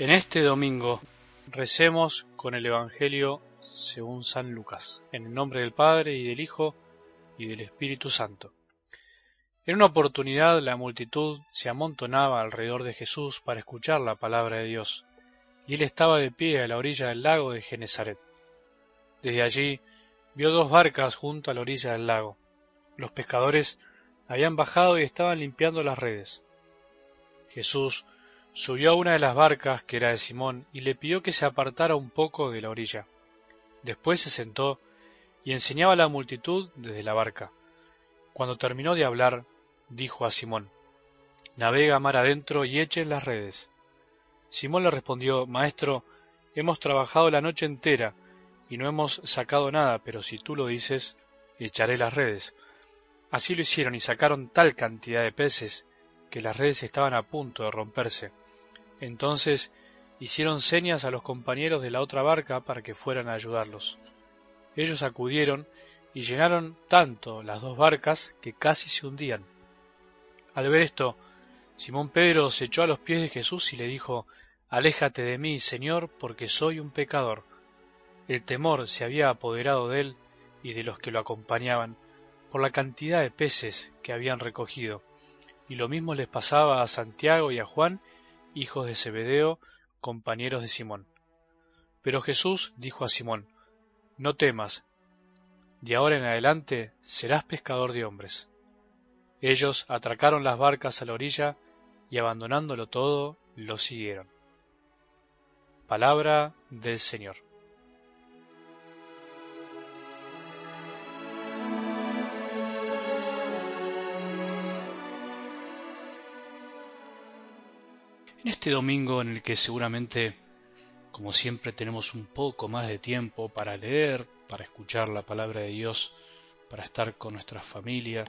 En este domingo recemos con el Evangelio según San Lucas, en el nombre del Padre y del Hijo y del Espíritu Santo. En una oportunidad la multitud se amontonaba alrededor de Jesús para escuchar la palabra de Dios, y él estaba de pie a la orilla del lago de Genezaret. Desde allí vio dos barcas junto a la orilla del lago. Los pescadores habían bajado y estaban limpiando las redes. Jesús subió a una de las barcas, que era de Simón, y le pidió que se apartara un poco de la orilla. Después se sentó y enseñaba a la multitud desde la barca. Cuando terminó de hablar, dijo a Simón, Navega mar adentro y echen las redes. Simón le respondió, Maestro, hemos trabajado la noche entera y no hemos sacado nada, pero si tú lo dices, echaré las redes. Así lo hicieron y sacaron tal cantidad de peces que las redes estaban a punto de romperse. Entonces hicieron señas a los compañeros de la otra barca para que fueran a ayudarlos. Ellos acudieron y llenaron tanto las dos barcas que casi se hundían. Al ver esto, Simón Pedro se echó a los pies de Jesús y le dijo, Aléjate de mí, Señor, porque soy un pecador. El temor se había apoderado de él y de los que lo acompañaban, por la cantidad de peces que habían recogido, y lo mismo les pasaba a Santiago y a Juan, hijos de Zebedeo, compañeros de Simón. Pero Jesús dijo a Simón, No temas, de ahora en adelante serás pescador de hombres. Ellos atracaron las barcas a la orilla y abandonándolo todo, lo siguieron. Palabra del Señor. En este domingo en el que seguramente, como siempre, tenemos un poco más de tiempo para leer, para escuchar la palabra de Dios, para estar con nuestra familia,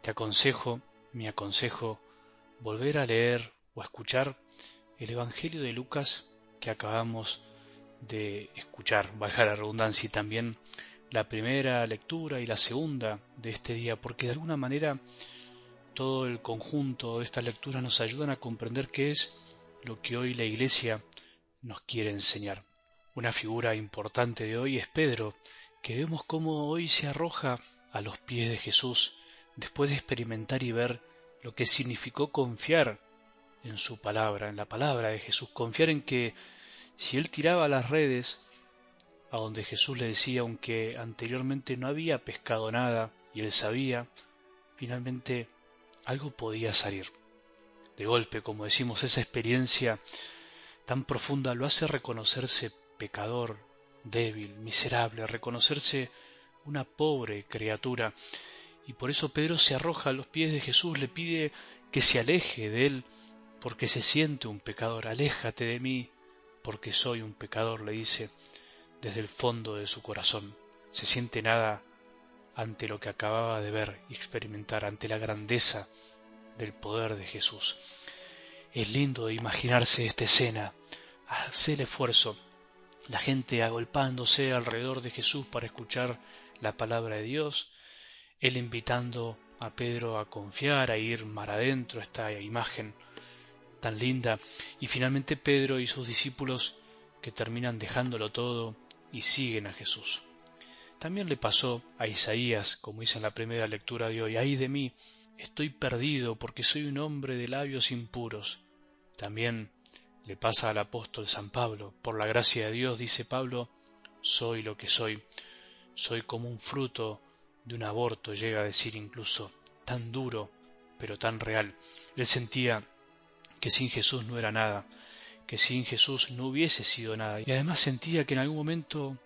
te aconsejo, me aconsejo, volver a leer o a escuchar el Evangelio de Lucas que acabamos de escuchar, valga la redundancia, y también la primera lectura y la segunda de este día, porque de alguna manera todo el conjunto de estas lecturas nos ayudan a comprender qué es lo que hoy la Iglesia nos quiere enseñar. Una figura importante de hoy es Pedro, que vemos cómo hoy se arroja a los pies de Jesús después de experimentar y ver lo que significó confiar en su palabra, en la palabra de Jesús, confiar en que si él tiraba las redes, a donde Jesús le decía, aunque anteriormente no había pescado nada y él sabía, finalmente algo podía salir. De golpe, como decimos, esa experiencia tan profunda lo hace reconocerse pecador, débil, miserable, reconocerse una pobre criatura. Y por eso Pedro se arroja a los pies de Jesús, le pide que se aleje de él, porque se siente un pecador. Aléjate de mí, porque soy un pecador, le dice desde el fondo de su corazón. Se siente nada ante lo que acababa de ver y experimentar, ante la grandeza del poder de Jesús. Es lindo imaginarse esta escena, hacer el esfuerzo, la gente agolpándose alrededor de Jesús para escuchar la palabra de Dios, él invitando a Pedro a confiar, a ir mar adentro, esta imagen tan linda, y finalmente Pedro y sus discípulos que terminan dejándolo todo y siguen a Jesús. También le pasó a Isaías, como dice en la primera lectura de hoy, ay de mí, estoy perdido porque soy un hombre de labios impuros. También le pasa al apóstol San Pablo, por la gracia de Dios, dice Pablo, soy lo que soy, soy como un fruto de un aborto, llega a decir incluso, tan duro, pero tan real. Él sentía que sin Jesús no era nada, que sin Jesús no hubiese sido nada, y además sentía que en algún momento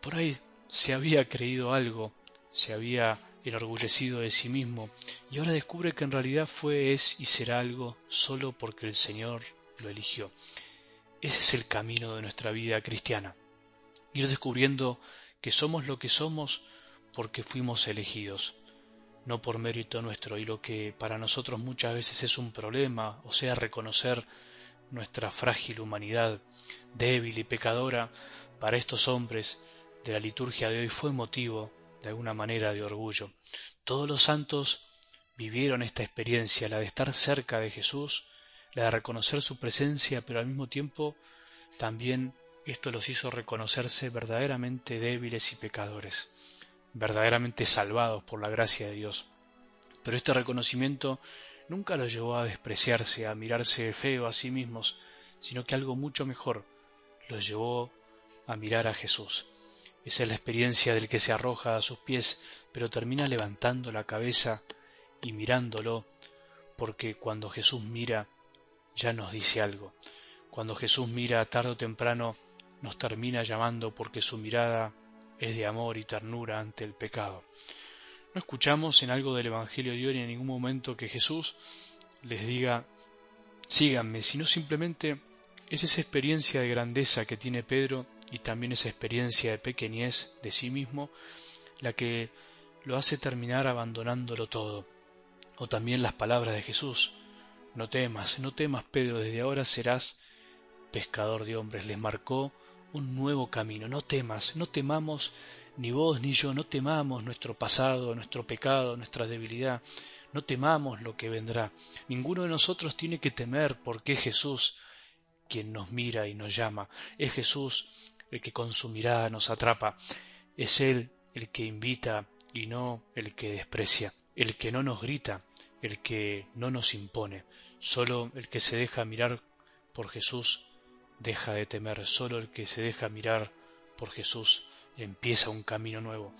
por ahí se había creído algo, se había enorgullecido de sí mismo, y ahora descubre que en realidad fue, es y será algo solo porque el Señor lo eligió. Ese es el camino de nuestra vida cristiana, ir descubriendo que somos lo que somos porque fuimos elegidos, no por mérito nuestro, y lo que para nosotros muchas veces es un problema, o sea, reconocer nuestra frágil humanidad, débil y pecadora, para estos hombres de la liturgia de hoy fue motivo, de alguna manera, de orgullo. Todos los santos vivieron esta experiencia, la de estar cerca de Jesús, la de reconocer su presencia, pero al mismo tiempo también esto los hizo reconocerse verdaderamente débiles y pecadores, verdaderamente salvados por la gracia de Dios. Pero este reconocimiento nunca los llevó a despreciarse, a mirarse feo a sí mismos, sino que algo mucho mejor los llevó a mirar a Jesús. Esa es la experiencia del que se arroja a sus pies, pero termina levantando la cabeza y mirándolo, porque cuando Jesús mira, ya nos dice algo. Cuando Jesús mira tarde o temprano, nos termina llamando porque su mirada es de amor y ternura ante el pecado. No escuchamos en algo del Evangelio de hoy en ningún momento que Jesús les diga síganme, sino simplemente es esa experiencia de grandeza que tiene Pedro y también esa experiencia de pequeñez de sí mismo la que lo hace terminar abandonándolo todo. O también las palabras de Jesús. No temas, no temas, Pedro, desde ahora serás pescador de hombres. Les marcó un nuevo camino. No temas, no temamos ni vos ni yo, no temamos nuestro pasado, nuestro pecado, nuestra debilidad. No temamos lo que vendrá. Ninguno de nosotros tiene que temer porque es Jesús quien nos mira y nos llama. Es Jesús el que con su mirada nos atrapa. Es Él el que invita y no el que desprecia, el que no nos grita, el que no nos impone. Solo el que se deja mirar por Jesús deja de temer, solo el que se deja mirar por Jesús empieza un camino nuevo.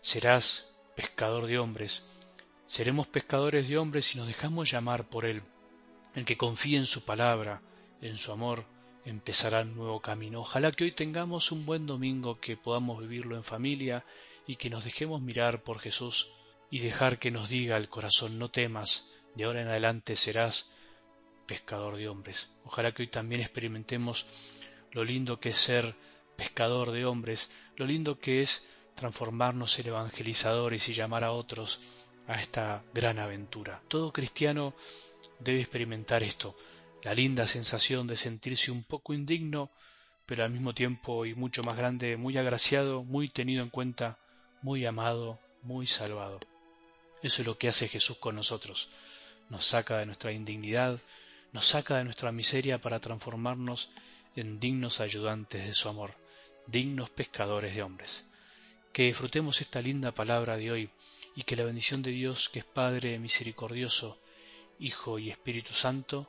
Serás pescador de hombres, seremos pescadores de hombres si nos dejamos llamar por Él, el que confía en su palabra, en su amor, empezará un nuevo camino. Ojalá que hoy tengamos un buen domingo, que podamos vivirlo en familia y que nos dejemos mirar por Jesús y dejar que nos diga el corazón no temas, de ahora en adelante serás pescador de hombres. Ojalá que hoy también experimentemos lo lindo que es ser pescador de hombres, lo lindo que es transformarnos en evangelizadores y llamar a otros a esta gran aventura. Todo cristiano debe experimentar esto, la linda sensación de sentirse un poco indigno, pero al mismo tiempo y mucho más grande, muy agraciado, muy tenido en cuenta, muy amado, muy salvado. Eso es lo que hace Jesús con nosotros. Nos saca de nuestra indignidad, nos saca de nuestra miseria para transformarnos en dignos ayudantes de su amor, dignos pescadores de hombres. Que disfrutemos esta linda palabra de hoy y que la bendición de Dios, que es Padre misericordioso, Hijo y Espíritu Santo,